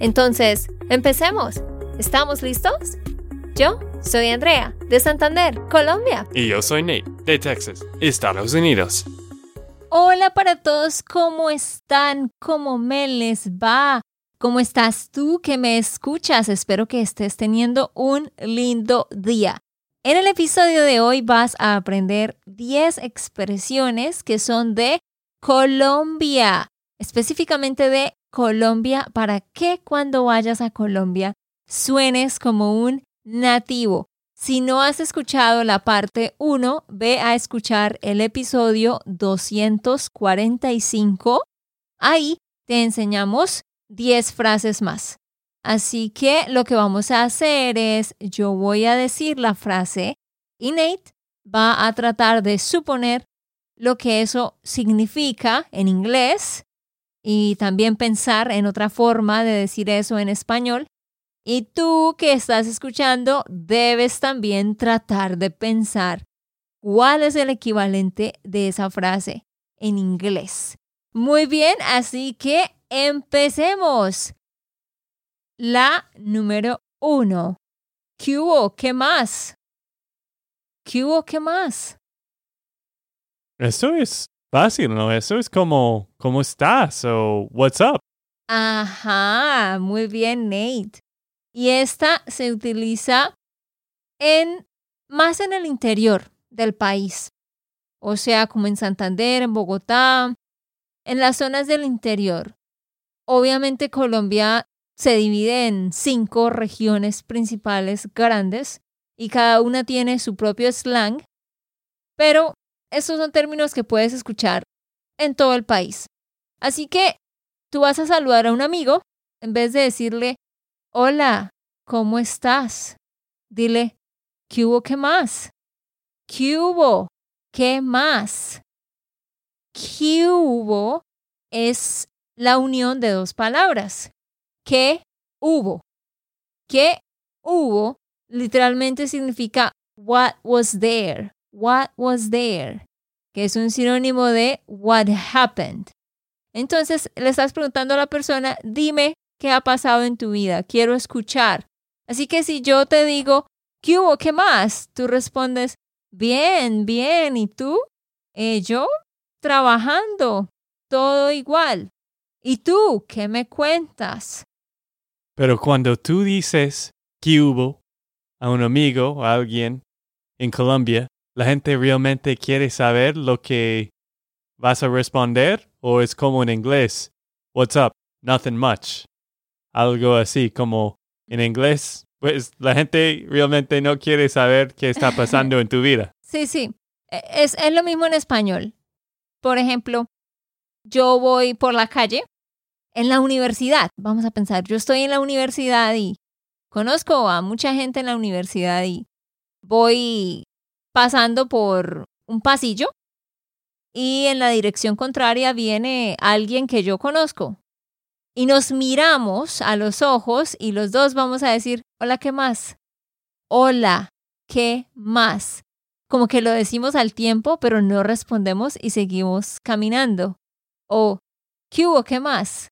Entonces, empecemos. ¿Estamos listos? Yo soy Andrea, de Santander, Colombia. Y yo soy Nate, de Texas, Estados Unidos. Hola para todos, ¿cómo están? ¿Cómo me les va? ¿Cómo estás tú que me escuchas? Espero que estés teniendo un lindo día. En el episodio de hoy vas a aprender 10 expresiones que son de Colombia, específicamente de Colombia, para que cuando vayas a Colombia suenes como un nativo. Si no has escuchado la parte 1, ve a escuchar el episodio 245. Ahí te enseñamos 10 frases más. Así que lo que vamos a hacer es, yo voy a decir la frase y Nate va a tratar de suponer lo que eso significa en inglés y también pensar en otra forma de decir eso en español. Y tú que estás escuchando debes también tratar de pensar cuál es el equivalente de esa frase en inglés. Muy bien, así que empecemos. La número uno. ¿Qué hubo? ¿Qué más? ¿Qué hubo? ¿Qué más? Eso es fácil, ¿no? Eso es como, ¿cómo estás? o what's up. Ajá, muy bien, Nate. Y esta se utiliza en más en el interior del país. O sea, como en Santander, en Bogotá, en las zonas del interior. Obviamente Colombia se divide en cinco regiones principales grandes y cada una tiene su propio slang, pero estos son términos que puedes escuchar en todo el país. Así que tú vas a saludar a un amigo, en vez de decirle, hola, ¿cómo estás? Dile, ¿qué hubo? ¿Qué más? ¿Qué hubo? ¿Qué más? ¿Qué hubo? Es la unión de dos palabras. ¿Qué hubo? ¿Qué hubo? Literalmente significa what was there. What was there? Que es un sinónimo de what happened. Entonces le estás preguntando a la persona, dime qué ha pasado en tu vida, quiero escuchar. Así que si yo te digo, ¿qué hubo? ¿Qué más? Tú respondes, bien, bien. ¿Y tú? Eh, yo trabajando, todo igual. ¿Y tú qué me cuentas? Pero cuando tú dices que hubo a un amigo o a alguien en Colombia, ¿la gente realmente quiere saber lo que vas a responder? ¿O es como en inglés? What's up? Nothing much. Algo así como en inglés. Pues la gente realmente no quiere saber qué está pasando en tu vida. Sí, sí. E, es, es lo mismo en español. Por ejemplo, yo voy por la calle en la universidad, vamos a pensar, yo estoy en la universidad y conozco a mucha gente en la universidad y voy pasando por un pasillo y en la dirección contraria viene alguien que yo conozco. Y nos miramos a los ojos y los dos vamos a decir, hola, ¿qué más? Hola, ¿qué más? Como que lo decimos al tiempo, pero no respondemos y seguimos caminando. O, ¿qué hubo? ¿Qué más?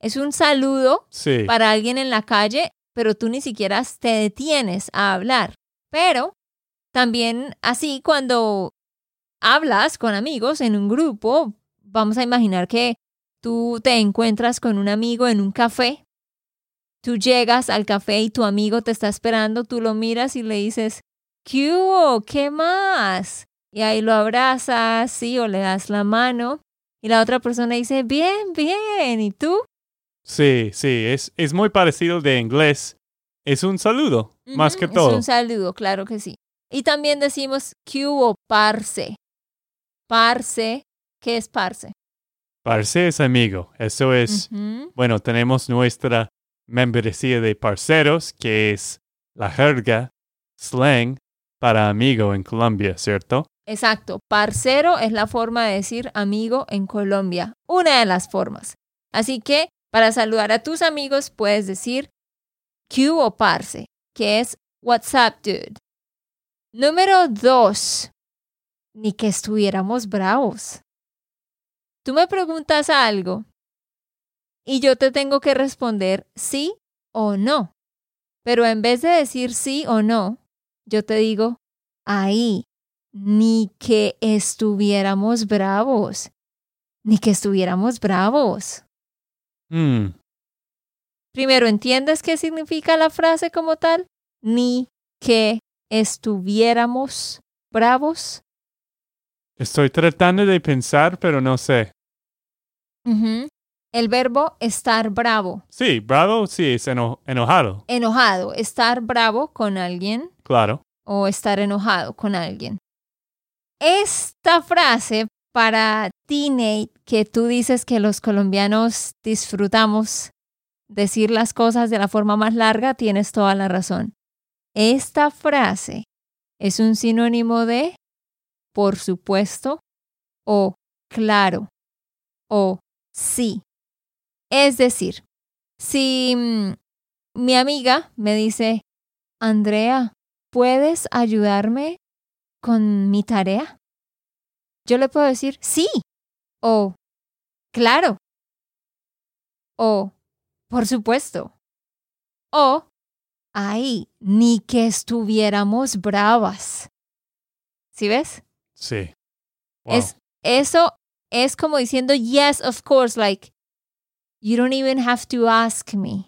Es un saludo para alguien en la calle, pero tú ni siquiera te detienes a hablar. Pero también así cuando hablas con amigos en un grupo, vamos a imaginar que tú te encuentras con un amigo en un café. Tú llegas al café y tu amigo te está esperando, tú lo miras y le dices, ¿qué hubo? ¿Qué más? Y ahí lo abrazas, sí, o le das la mano. Y la otra persona dice, bien, bien. ¿Y tú? Sí, sí, es, es muy parecido de inglés. Es un saludo, más que todo. Es un saludo, claro que sí. Y también decimos que hubo parce. Parce, ¿qué es parce? Parce es amigo. Eso es, bueno, tenemos nuestra membresía de parceros, que es la jerga, slang, para amigo en Colombia, ¿cierto? Exacto. Parcero es la forma de decir amigo en Colombia. Una de las formas. Así que para saludar a tus amigos puedes decir Q o parce, que es WhatsApp, dude. Número dos. Ni que estuviéramos bravos. Tú me preguntas algo y yo te tengo que responder sí o no. Pero en vez de decir sí o no, yo te digo, ahí, ni que estuviéramos bravos, ni que estuviéramos bravos. Hmm. Primero, ¿entiendes qué significa la frase como tal? Ni que estuviéramos bravos. Estoy tratando de pensar, pero no sé. El verbo estar bravo, Sí, bravo, sí, es eno- enojado. enojado, estar bravo con alguien Claro. o estar enojado con alguien. Esta frase para ti, Nate, que tú dices que los colombianos disfrutamos decir las cosas de la forma más larga, tienes toda la razón. Esta frase es un sinónimo de por supuesto o claro o sí. Es decir, si mm, mi amiga me dice, Andrea, ¿puedes ayudarme con mi tarea? Yo le puedo decir sí o claro o por supuesto o ay, ni que estuviéramos bravas. ¿Sí ves? Sí. Wow. Es, eso es como diciendo yes, of course, like you don't even have to ask me.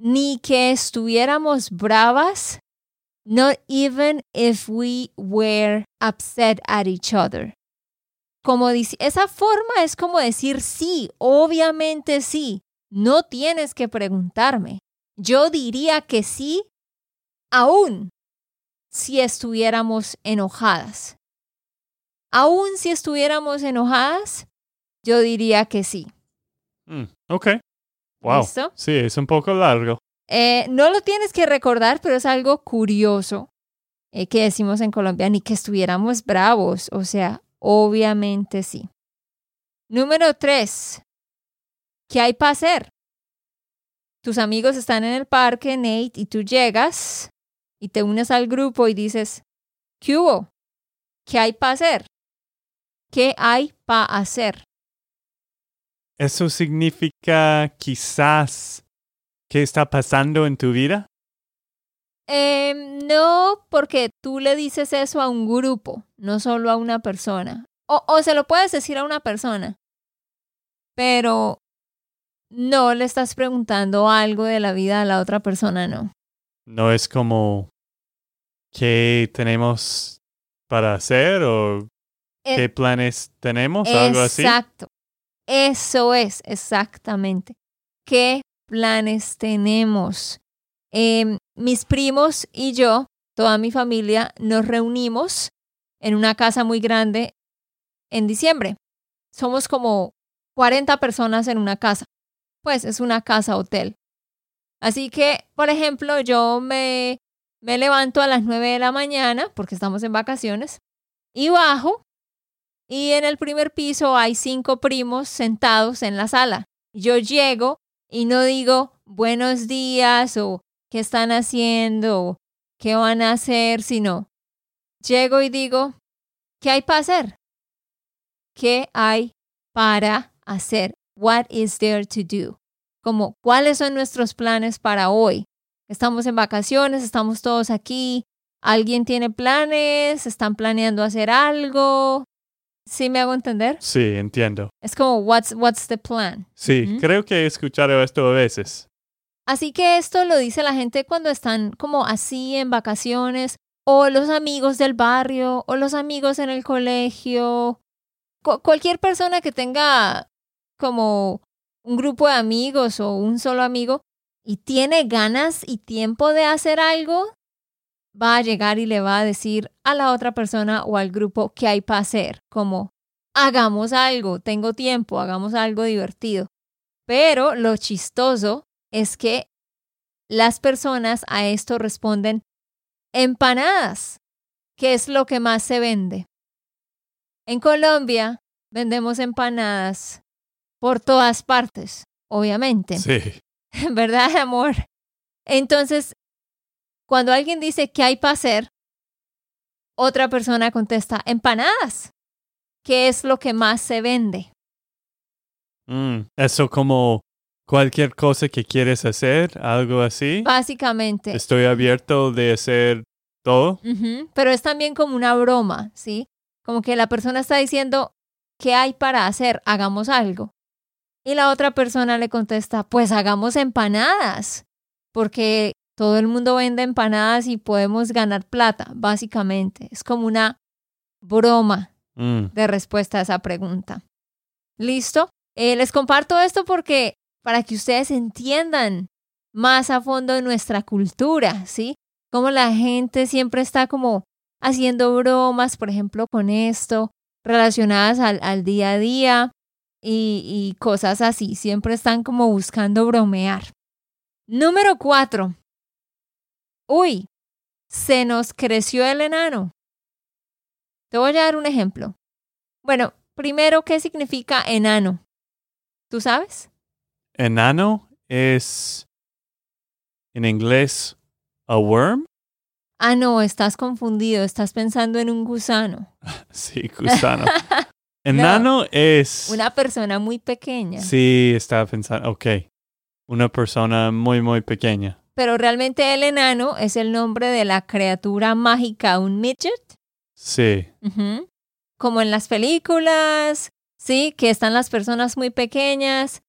Ni que estuviéramos bravas, not even if we were upset at each other. Como dice, esa forma es como decir sí, obviamente sí. No tienes que preguntarme. Yo diría que sí, aún si estuviéramos enojadas. Aún si estuviéramos enojadas, yo diría que sí. Mm, ok. Wow. ¿Listo? Sí, es un poco largo. Eh, no lo tienes que recordar, pero es algo curioso eh, que decimos en Colombia, ni que estuviéramos bravos. O sea, obviamente sí. Número tres. ¿Qué hay para hacer? Tus amigos están en el parque, Nate, y tú llegas y te unes al grupo y dices, ¿qué hubo? ¿Qué hay para hacer? ¿Qué hay para hacer? ¿Eso significa quizás qué está pasando en tu vida? Eh, no, porque tú le dices eso a un grupo, no solo a una persona. O, o se lo puedes decir a una persona, pero no le estás preguntando algo de la vida a la otra persona, no. No es como qué tenemos para hacer o Eh, qué planes tenemos, algo así. Exacto. Eso es, exactamente. ¿Qué planes tenemos? Em, mis primos y yo, toda mi familia, nos reunimos en una casa muy grande en diciembre. Somos como 40 personas en una casa. Pues es una casa hotel. Así que, por ejemplo, yo me, me levanto a las 9 de la mañana, porque estamos en vacaciones, y bajo y en el primer piso hay cinco primos sentados en la sala. Yo llego y no digo buenos días o qué están haciendo o qué van a hacer, sino llego y digo, ¿qué hay para hacer? ¿Qué hay para hacer? What is there to do? Como, ¿cuáles son nuestros planes para hoy? Estamos en vacaciones, estamos todos aquí. ¿Alguien tiene planes? ¿Están planeando hacer algo? ¿Sí me hago entender? Sí, entiendo. Es como, what's, what's the plan? Sí, Ujú. creo que he escuchado esto a veces. Así que esto lo dice la gente cuando están como así en vacaciones, o los amigos del barrio, o los amigos en el colegio. Cu- cualquier persona que tenga como un grupo de amigos o un solo amigo y tiene ganas y tiempo de hacer algo, va a llegar y le va a decir a la otra persona o al grupo qué hay para hacer, como hagamos algo, tengo tiempo, hagamos algo divertido. Pero lo chistoso es que las personas a esto responden empanadas, que es lo que más se vende. En Colombia vendemos empanadas por todas partes, obviamente. Sí. ¿Verdad, amor? Entonces, cuando alguien dice qué hay para hacer, otra persona contesta empanadas, que es lo que más se vende. Mm, eso como cualquier cosa que quieres hacer, algo así. Básicamente. Estoy abierto de hacer todo. Pero es también como una broma, ¿sí? Como que la persona está diciendo, ¿qué hay para hacer? Hagamos algo. Y la otra persona le contesta, pues hagamos empanadas, porque todo el mundo vende empanadas y podemos ganar plata, básicamente. Es como una broma Mm, de respuesta a esa pregunta. ¿Listo? Eh, les comparto esto porque para que ustedes entiendan más a fondo nuestra cultura, ¿sí? Como la gente siempre está como haciendo bromas, por ejemplo, con esto, relacionadas al, al día a día y, y cosas así. Siempre están como buscando bromear. Número cuatro. Uy, se nos creció el enano. Te voy a dar un ejemplo. Bueno, primero, ¿qué significa enano? ¿Tú sabes? Enano es en inglés a worm. Ah, no, estás confundido, estás pensando en un gusano. Sí, gusano. Enano es. Una persona muy pequeña. Sí, estaba pensando. Ok. Una persona muy, muy pequeña. Pero realmente el enano es el nombre de la criatura mágica, un midget. Sí. Como en las películas, sí, que están las personas muy pequeñas.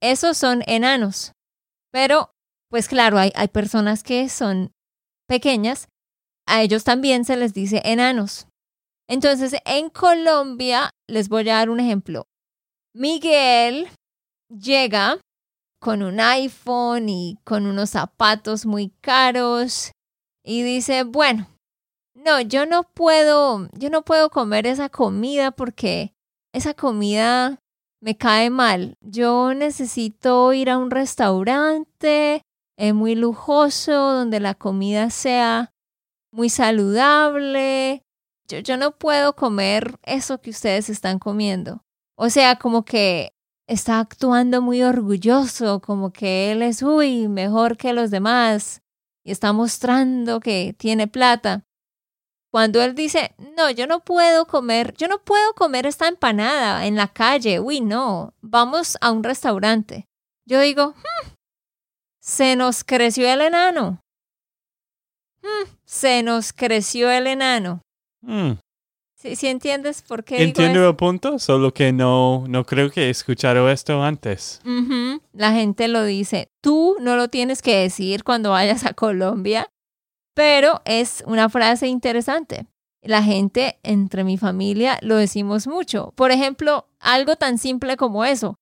Esos son enanos. Pero, pues claro, hay, hay personas que son pequeñas. A ellos también se les dice enanos. Entonces, en Colombia, les voy a dar un ejemplo. Miguel llega con un iPhone y con unos zapatos muy caros y dice, bueno, no, yo no puedo, yo no puedo comer esa comida porque esa comida me cae mal. Yo necesito ir a un restaurante eh, muy lujoso donde la comida sea muy saludable. Yo, yo no puedo comer eso que ustedes están comiendo. O sea, como que está actuando muy orgulloso, como que él es, uy, mejor que los demás y está mostrando que tiene plata. Cuando él dice, no, yo no puedo comer, yo no puedo comer esta empanada en la calle, uy, no, vamos a un restaurante. Yo digo, "Hmm, se nos creció el enano. Hmm, se nos creció el enano. Mm, ¿Sí, sí entiendes por qué? Entiendo el punto, solo que no, no creo que he escuchado esto antes. La gente lo dice. Tú no lo tienes que decir cuando vayas a Colombia, pero es una frase interesante. La gente entre mi familia lo decimos mucho. Por ejemplo, algo tan simple como eso.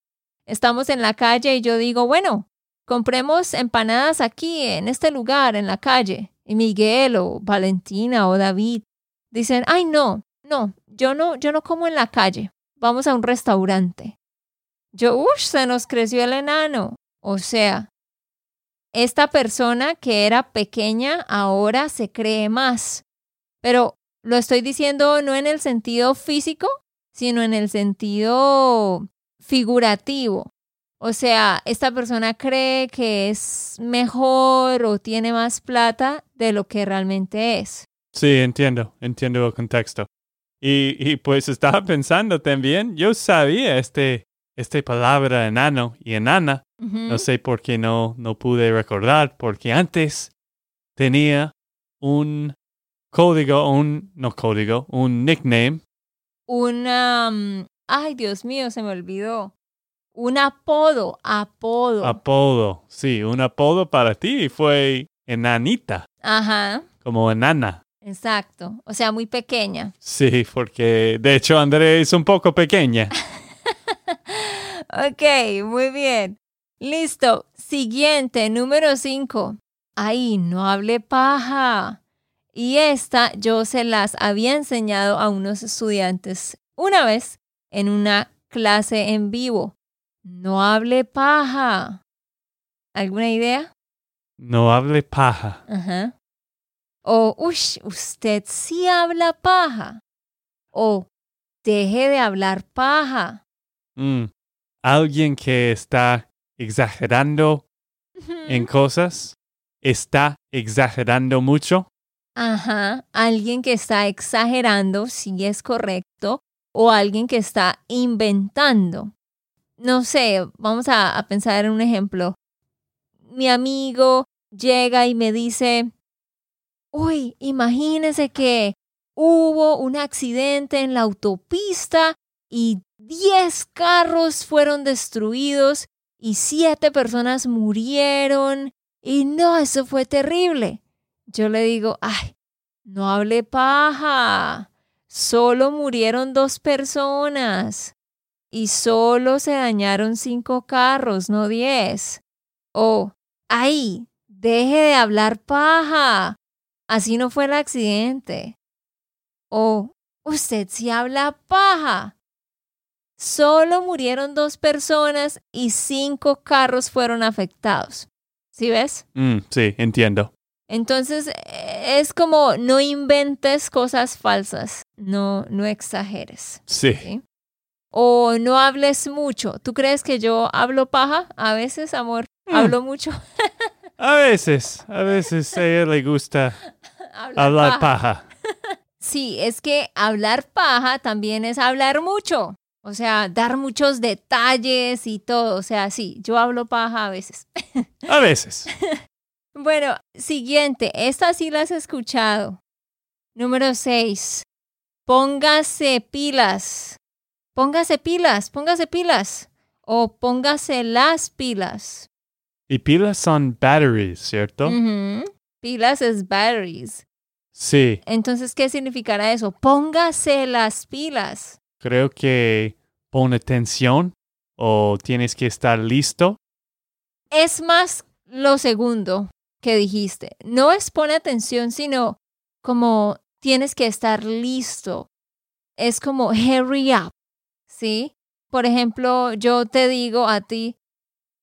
Estamos en la calle y yo digo, bueno, compremos empanadas aquí, en este lugar, en la calle. Y Miguel o Valentina o David dicen, ay, no, no, yo no, yo no como en la calle. Vamos a un restaurante. Yo, uff, se nos creció el enano. O sea, esta persona que era pequeña ahora se cree más. Pero lo estoy diciendo no en el sentido físico, sino en el sentido figurativo. O sea, esta persona cree que es mejor o tiene más plata de lo que realmente es. Sí, entiendo, entiendo el contexto. Y, y pues estaba pensando también, yo sabía este, este palabra enano y enana. No sé por qué no, no pude recordar, porque antes tenía un código, un, no código, un nickname. Una... mm, Ay, Dios mío, se me olvidó. Un apodo, apodo. Apodo, sí, un apodo para ti fue enanita, Ajá, como enana. Exacto. O sea, muy pequeña. Sí, porque de hecho André es un poco pequeña. Ok, muy bien. Listo. Siguiente, número 5. Ay, no hable paja. Y esta yo se las había enseñado a unos estudiantes una vez en una clase en vivo. No hable paja. ¿Alguna idea? No hable paja. Ajá. O, ush, usted sí habla paja. O, deje de hablar paja. Mm. Alguien que está exagerando en cosas. Está exagerando mucho. Ajá, alguien que está exagerando, si es correcto, o alguien que está inventando. No sé, vamos a, a pensar en un ejemplo. Mi amigo llega y me dice, uy, imagínese que hubo un accidente en la autopista y 10 carros fueron destruidos y 7 personas murieron. Y no, eso fue terrible. Yo le digo, ay, no hable paja. Solo murieron dos personas y solo se dañaron cinco carros, no diez. O, ay, deje de hablar paja. Así no fue el accidente. O, usted sí habla paja. Solo murieron dos personas y cinco carros fueron afectados. ¿Sí ves? Mm, sí, entiendo. Entonces es como no inventes cosas falsas, no, no exageres. Sí. ¿sí? O no hables mucho. ¿Tú crees que yo hablo paja? A veces, amor, Mm. hablo mucho. A veces, a veces a ella le gusta hablar paja. Sí, es que hablar paja también es hablar mucho. O sea, dar muchos detalles y todo. O sea, sí, yo hablo paja a veces. A veces. Bueno, siguiente. Esta sí la has escuchado. Número 6. Póngase pilas. Póngase pilas, póngase pilas. O póngase las pilas. Y pilas son batteries, ¿cierto? Pilas es batteries. Sí, Entonces, ¿qué significará eso? Póngase las pilas. creo que pon atención o tienes que estar listo. Es más lo segundo que dijiste. No es pone atención, sino como tienes que estar listo. Es como hurry up, ¿sí? Por ejemplo, yo te digo a ti,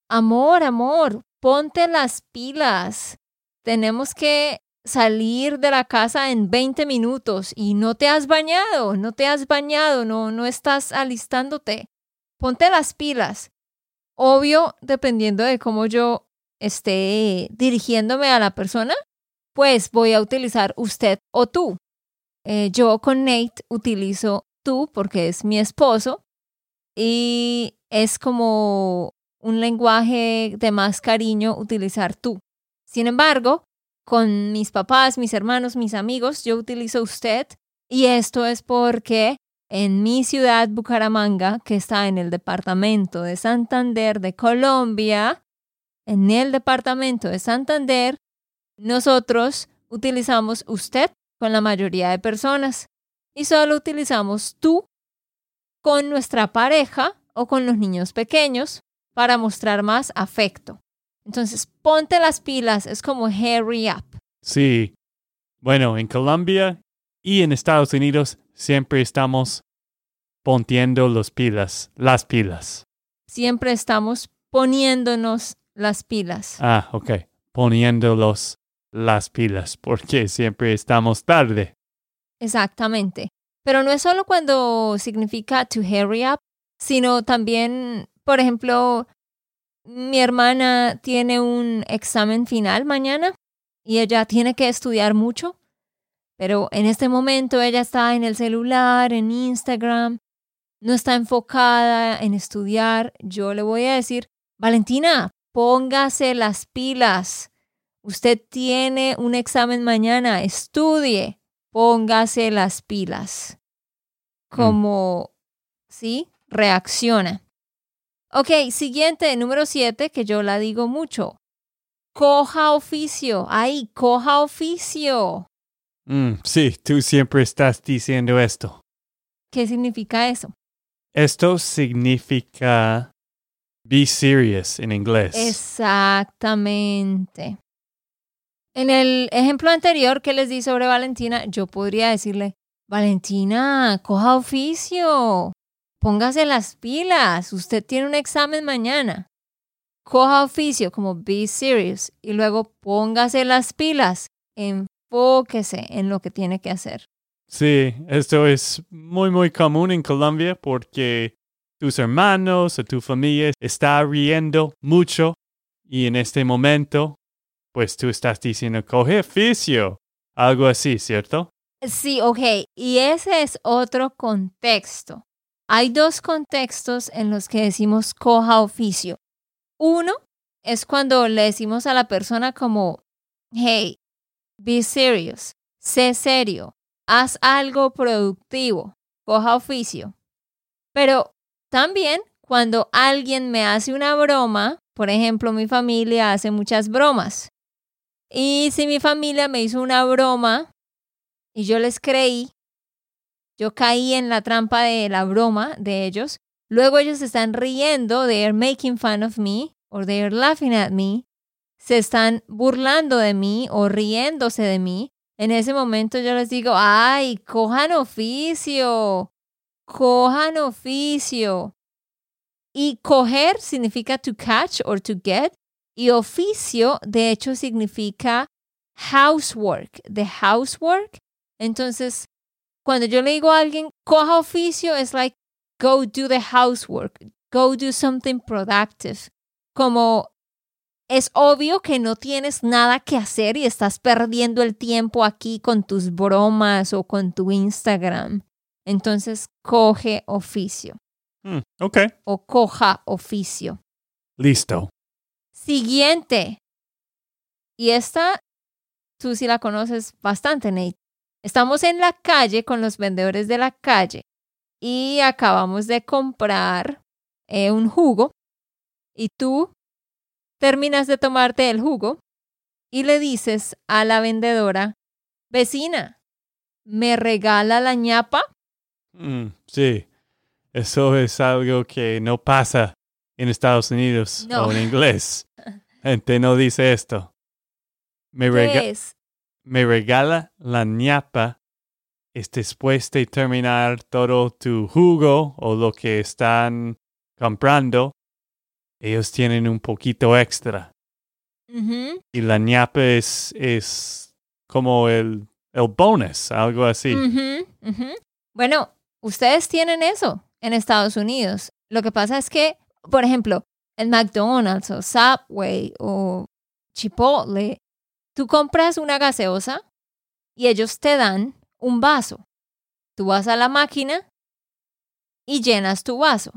amor, amor, ponte las pilas. Tenemos que salir de la casa en 20 minutos y no te has bañado, no te has bañado, no, no estás alistándote. Ponte las pilas. Obvio, dependiendo de cómo yo esté dirigiéndome a la persona, pues voy a utilizar usted o tú. Eh, yo con Nate utilizo tú porque es mi esposo y es como un lenguaje de más cariño utilizar tú. Sin embargo, con mis papás, mis hermanos, mis amigos, yo utilizo usted y esto es porque en mi ciudad, Bucaramanga, que está en el departamento de Santander de Colombia, en el departamento de Santander, nosotros utilizamos usted con la mayoría de personas y solo utilizamos tú con nuestra pareja o con los niños pequeños para mostrar más afecto. Entonces, ponte las pilas, es como hurry up. Sí. Bueno, en Colombia y en Estados Unidos siempre estamos poniendo los pilas, las pilas. Siempre estamos poniéndonos las pilas. Ah, ok. Poniéndolos las pilas, porque siempre estamos tarde. Exactamente. Pero no es solo cuando significa to hurry up, sino también, por ejemplo, mi hermana tiene un examen final mañana y ella tiene que estudiar mucho, pero en este momento ella está en el celular, en Instagram, no está enfocada en estudiar. Yo le voy a decir, Valentina, póngase las pilas. Usted tiene un examen mañana, estudie, póngase las pilas. Como, ¿sí? Reacciona. Ok, siguiente, número siete, que yo la digo mucho. Coja oficio. Ay, coja oficio. Mm, sí, tú siempre estás diciendo esto. ¿Qué significa eso? Esto significa be serious en inglés. Exactamente. En el ejemplo anterior que les di sobre Valentina, yo podría decirle, Valentina, coja oficio, póngase las pilas, usted tiene un examen mañana. coja oficio como be serious y luego póngase las pilas, enfóquese en lo que tiene que hacer. Sí, esto es muy, muy común en Colombia porque tus hermanos o tu familia está riendo mucho y en este momento, pues tú estás diciendo, coge oficio, algo así, ¿cierto? Sí, ok, y ese es otro contexto. Hay dos contextos en los que decimos coja oficio. Uno es cuando le decimos a la persona como, hey, be serious, sé serio, haz algo productivo, coja oficio. Pero también cuando alguien me hace una broma, por ejemplo, mi familia hace muchas bromas. Y si mi familia me hizo una broma y yo les creí, yo caí en la trampa de la broma de ellos, luego ellos están riendo, they are making fun of me, or they are laughing at me, se están burlando de mí o riéndose de mí, en ese momento yo les digo, ay, cojan oficio, cojan oficio. Y coger significa to catch or to get. Y oficio, de hecho, significa housework, the housework. Entonces, cuando yo le digo a alguien, coja oficio, es like, go do the housework, go do something productive. Como es obvio que no tienes nada que hacer y estás perdiendo el tiempo aquí con tus bromas o con tu Instagram. Entonces, coge oficio. Mm, ok. O coja oficio. Listo. Siguiente. Y esta, tú sí la conoces bastante, Nate. Estamos en la calle con los vendedores de la calle y acabamos de comprar eh, un jugo y tú terminas de tomarte el jugo y le dices a la vendedora, vecina, ¿me regala la ñapa? Mm, sí, eso es algo que no pasa en Estados Unidos No. o en inglés. Gente no dice esto. Me, ¿Qué es? Me regala la ñapa es después de terminar todo tu jugo o lo que están comprando. Ellos tienen un poquito extra. Y la ñapa es, es como el, el bonus, algo así. Bueno, ustedes tienen eso en Estados Unidos. Lo que pasa es que, por ejemplo, en McDonald's o Subway o Chipotle, tú compras una gaseosa y ellos te dan un vaso. Tú vas a la máquina y llenas tu vaso.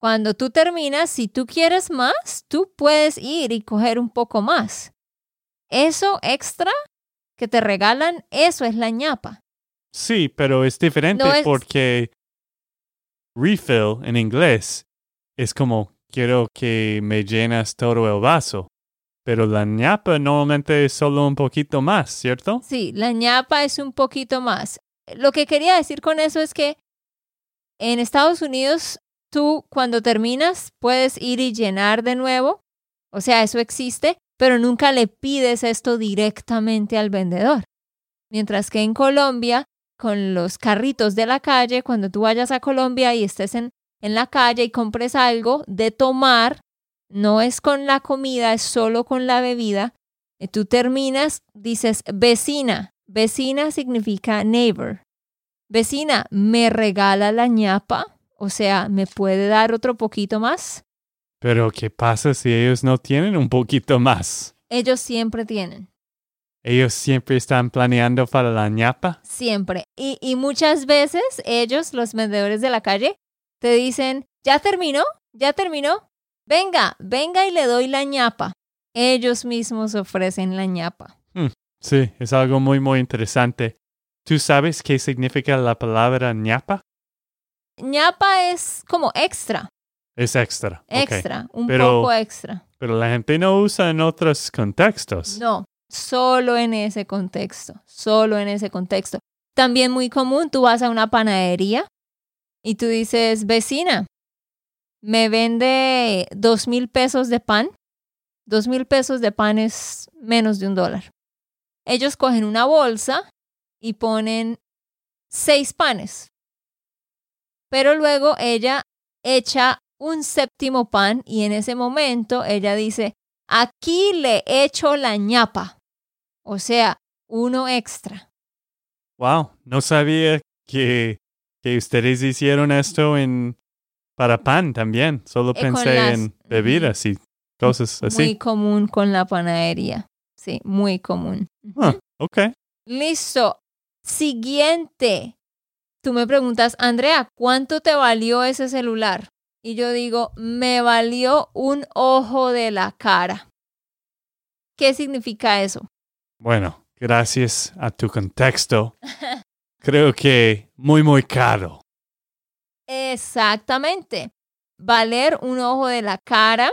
Cuando tú terminas, si tú quieres más, tú puedes ir y coger un poco más. Eso extra que te regalan, eso es la ñapa. Sí, pero es diferente No es- porque refill en inglés es como quiero que me llenas todo el vaso. Pero la ñapa normalmente es solo un poquito más, ¿cierto? Sí, la ñapa es un poquito más. Lo que quería decir con eso es que en Estados Unidos tú cuando terminas puedes ir y llenar de nuevo. O sea, eso existe, pero nunca le pides esto directamente al vendedor. Mientras que en Colombia, con los carritos de la calle, cuando tú vayas a Colombia y estés en, en la calle y compres algo de tomar, no es con la comida, es solo con la bebida, y tú terminas, dices vecina. Vecina significa neighbor. Vecina, ¿me regala la ñapa? O sea, ¿me puede dar otro poquito más? Pero ¿qué pasa si ellos no tienen un poquito más? Ellos siempre tienen, Ellos siempre están planeando para la ñapa. siempre. Y, y muchas veces ellos, los vendedores de la calle, te dicen, ¿ya terminó? ¿Ya terminó? Venga, venga y le doy la ñapa. Ellos mismos ofrecen la ñapa. Sí, es algo muy, muy interesante. ¿Tú sabes qué significa la palabra ñapa? ñapa es como extra, Es extra. extra, un Pero- poco extra. Pero la gente no usa en otros contextos. No, solo en ese contexto, solo en ese contexto. También muy común, tú vas a una panadería y tú dices, vecina, me vende dos mil pesos de pan. Dos mil pesos de pan es menos de un dólar. Ellos cogen una bolsa y ponen seis panes. Pero luego ella echa un séptimo pan y en ese momento ella dice, aquí le echo la ñapa, o sea, uno extra. Wow, no sabía que, que ustedes hicieron esto en para pan también. Solo Eh, pensé las- en bebidas y cosas Muy así. común con la panadería. Sí, muy común. Ah, ok. Listo. Siguiente. Tú me preguntas, Andrea, ¿cuánto te valió ese celular? Y yo digo, me valió un ojo de la cara. ¿Qué significa eso? Bueno, gracias a tu contexto, creo que muy, muy caro. Exactamente. Valer un ojo de la cara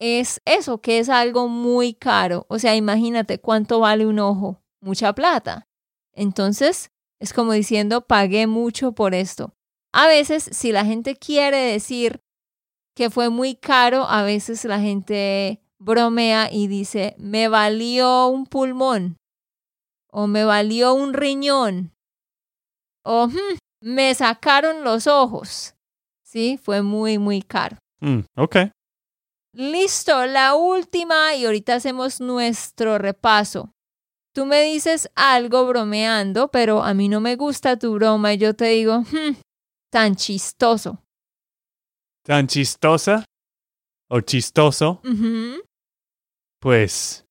es eso, que es algo muy caro. O sea, imagínate cuánto vale un ojo. Mucha plata. Entonces, es como diciendo, pagué mucho por esto. A veces, si la gente quiere decir que fue muy caro, a veces la gente bromea y dice, me valió un pulmón. O me valió un riñón. O "Hmm, me sacaron los ojos. Sí, fue muy, muy caro. Mm, ok. Listo, la última y ahorita hacemos nuestro repaso. Tú me dices algo bromeando, pero a mí no me gusta tu broma y yo te digo, "Hmm, tan chistoso. ¿Tan chistosa o chistoso? Pues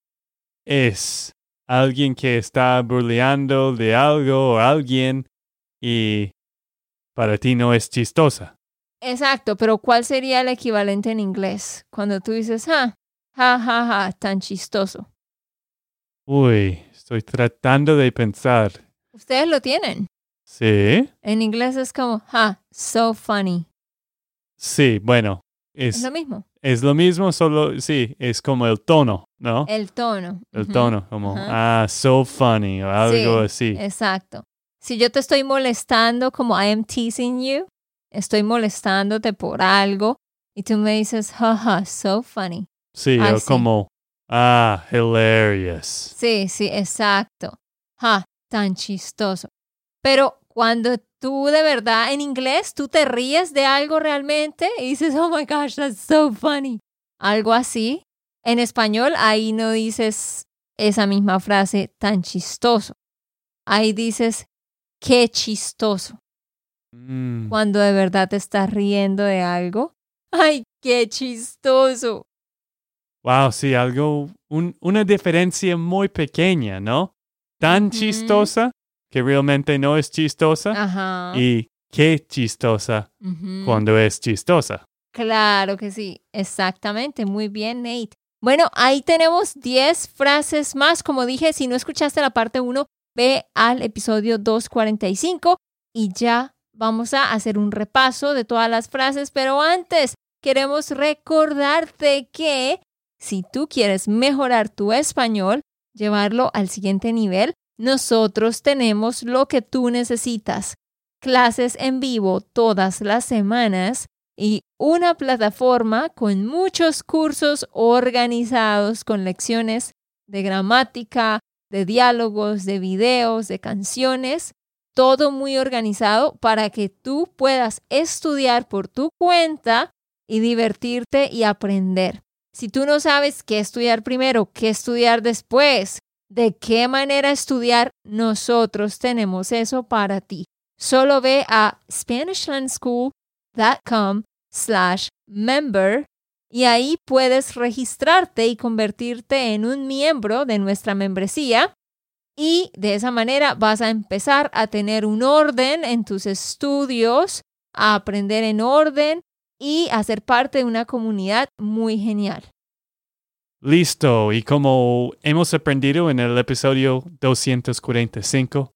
es alguien que está burleando de algo o alguien y para ti no es chistosa. Exacto, pero ¿cuál sería el equivalente en inglés? Cuando tú dices, ah, ja, ja, ja, tan chistoso. Uy, estoy tratando de pensar. Ustedes lo tienen. ¿Sí? En inglés es como, ja, so funny. Sí, bueno, Es es, lo mismo. es lo mismo, solo sí, es como el tono, ¿no? El tono. El tono, como, ah, so funny o algo así. Exacto. Si yo te estoy molestando como I am teasing you, estoy molestándote por algo y tú me dices, jaja, so funny. Sí, o como, ah, hilarious. Sí, sí, exacto. Ja, tan chistoso. Pero cuando tú de verdad en inglés, tú te ríes de algo realmente y dices, oh my gosh, that's so funny. Algo así. En español, ahí no dices esa misma frase tan chistoso. Ahí dices, qué chistoso. Mm, Cuando de verdad te estás riendo de algo. Ay, qué chistoso. Wow, sí, algo, un- una diferencia muy pequeña, ¿no? Tan chistosa que realmente no es chistosa Ajá. y qué chistosa cuando es chistosa. Claro que sí, exactamente. Muy bien, Nate. Bueno, ahí tenemos 10 frases más. Como dije, si no escuchaste la parte 1, ve al episodio 245 y ya vamos a hacer un repaso de todas las frases. Pero antes, queremos recordarte que si tú quieres mejorar tu español, llevarlo al siguiente nivel, nosotros tenemos lo que tú necesitas. Clases en vivo todas las semanas y una plataforma con muchos cursos organizados con lecciones de gramática, de diálogos, de videos, de canciones, todo muy organizado para que tú puedas estudiar por tu cuenta y divertirte y aprender. Si tú no sabes qué estudiar primero, qué estudiar después, de qué manera estudiar, nosotros tenemos eso para ti. Solo ve a SpanishLandSchool.com slash member y ahí puedes registrarte y convertirte en un miembro de nuestra membresía y de esa manera vas a empezar a tener un orden en tus estudios, a aprender en orden y a ser parte de una comunidad muy genial. Listo, y como hemos aprendido en el episodio 245,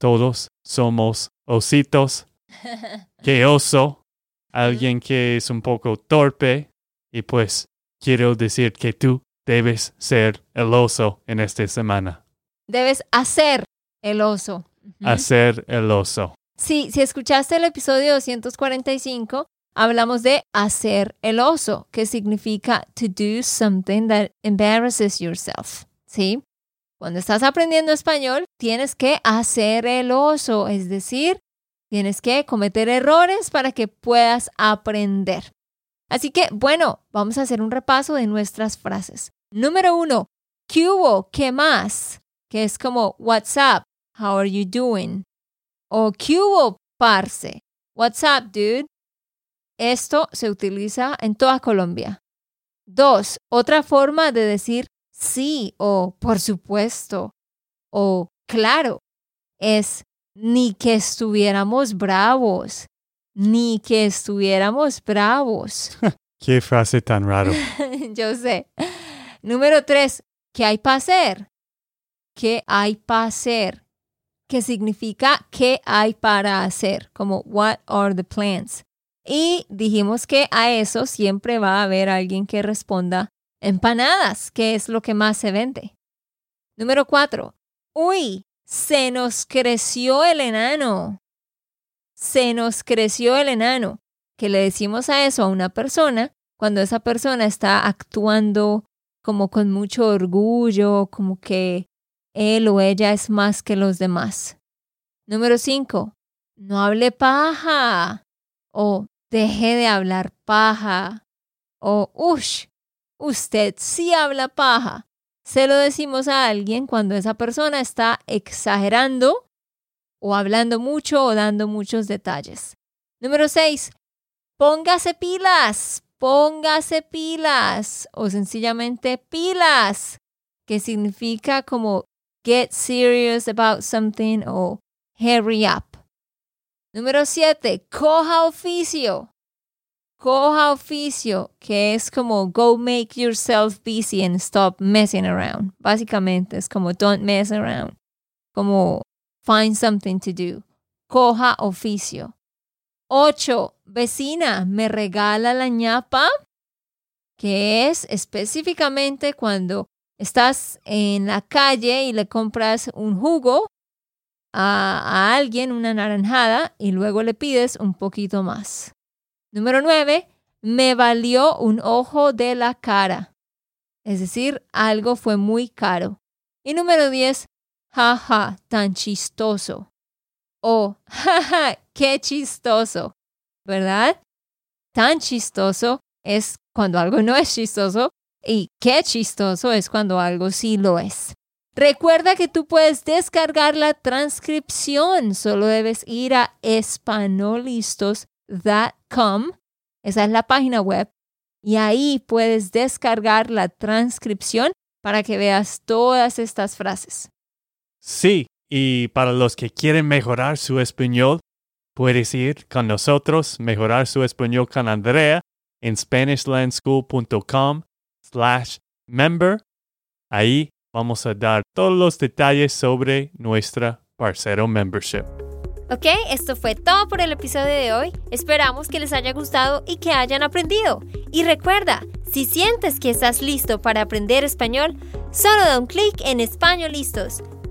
todos somos ositos. Que oso, alguien que es un poco torpe, y pues quiero decir que tú debes ser el oso en esta semana. Debes hacer el oso. Hacer el oso. Sí, si escuchaste el episodio 245, hablamos de hacer el oso, que significa to do something that embarrasses yourself. ¿Sí? Cuando estás aprendiendo español, tienes que hacer el oso, es decir, tienes que cometer errores para que puedas aprender. Así que, bueno, vamos a hacer un repaso de nuestras frases. Número uno, ¿qué hubo? ¿Qué más? Que es como, what's up? How are you doing? O ¿qué hubo, parce? What's up, dude? Esto se utiliza en toda Colombia. Dos, otra forma de decir sí o por supuesto o claro es ni que estuviéramos bravos, ni que estuviéramos bravos. Qué frase tan raro. Yo sé. Número tres, ¿qué hay para hacer? ¿Qué hay para hacer? ¿Qué significa qué hay para hacer? Como what are the plans? Y dijimos que a eso siempre va a haber alguien que responda empanadas, que es lo que más se vende. Número cuatro, uy, se nos creció el enano. Se nos creció el enano. Que le decimos a eso a una persona cuando esa persona está actuando como con mucho orgullo, como que él o ella es más que los demás. Número cinco, no hable paja. O deje de hablar paja. O ush, usted sí habla paja. Se lo decimos a alguien cuando esa persona está exagerando o hablando mucho o dando muchos detalles. Número 6. Póngase pilas, póngase pilas o sencillamente pilas, que significa como get serious about something o hurry up. Número 7. Coja oficio coja oficio, que es como go make yourself busy and stop messing around. Básicamente es como don't mess around, como find something to do. Coja oficio. Ocho, vecina, ¿me regala la ñapa? Que es específicamente cuando estás en la calle y le compras un jugo a, alguien, una naranjada, y luego le pides un poquito más. Número nueve, me valió un ojo de la cara. Es decir, algo fue muy caro. Y número jaja, tan chistoso. O, jaja, qué chistoso. ¿Verdad? Tan chistoso es cuando algo no es chistoso y qué chistoso es cuando algo sí lo es. Recuerda que tú puedes descargar la transcripción, solo debes ir a espanolistos.com esa es la página web. Y ahí puedes descargar la transcripción para que veas todas estas frases. Sí, y para los que quieren mejorar su español, puedes ir con nosotros, mejorar su español con Andrea en SpanishLandSchool.com slash member. Ahí vamos a dar todos los detalles sobre nuestra Parcero Membership. Ok, esto fue todo por el episodio de hoy. Esperamos que les haya gustado y que hayan aprendido. Y recuerda, si sientes que estás listo para aprender español, solo da un clic en Español Listos.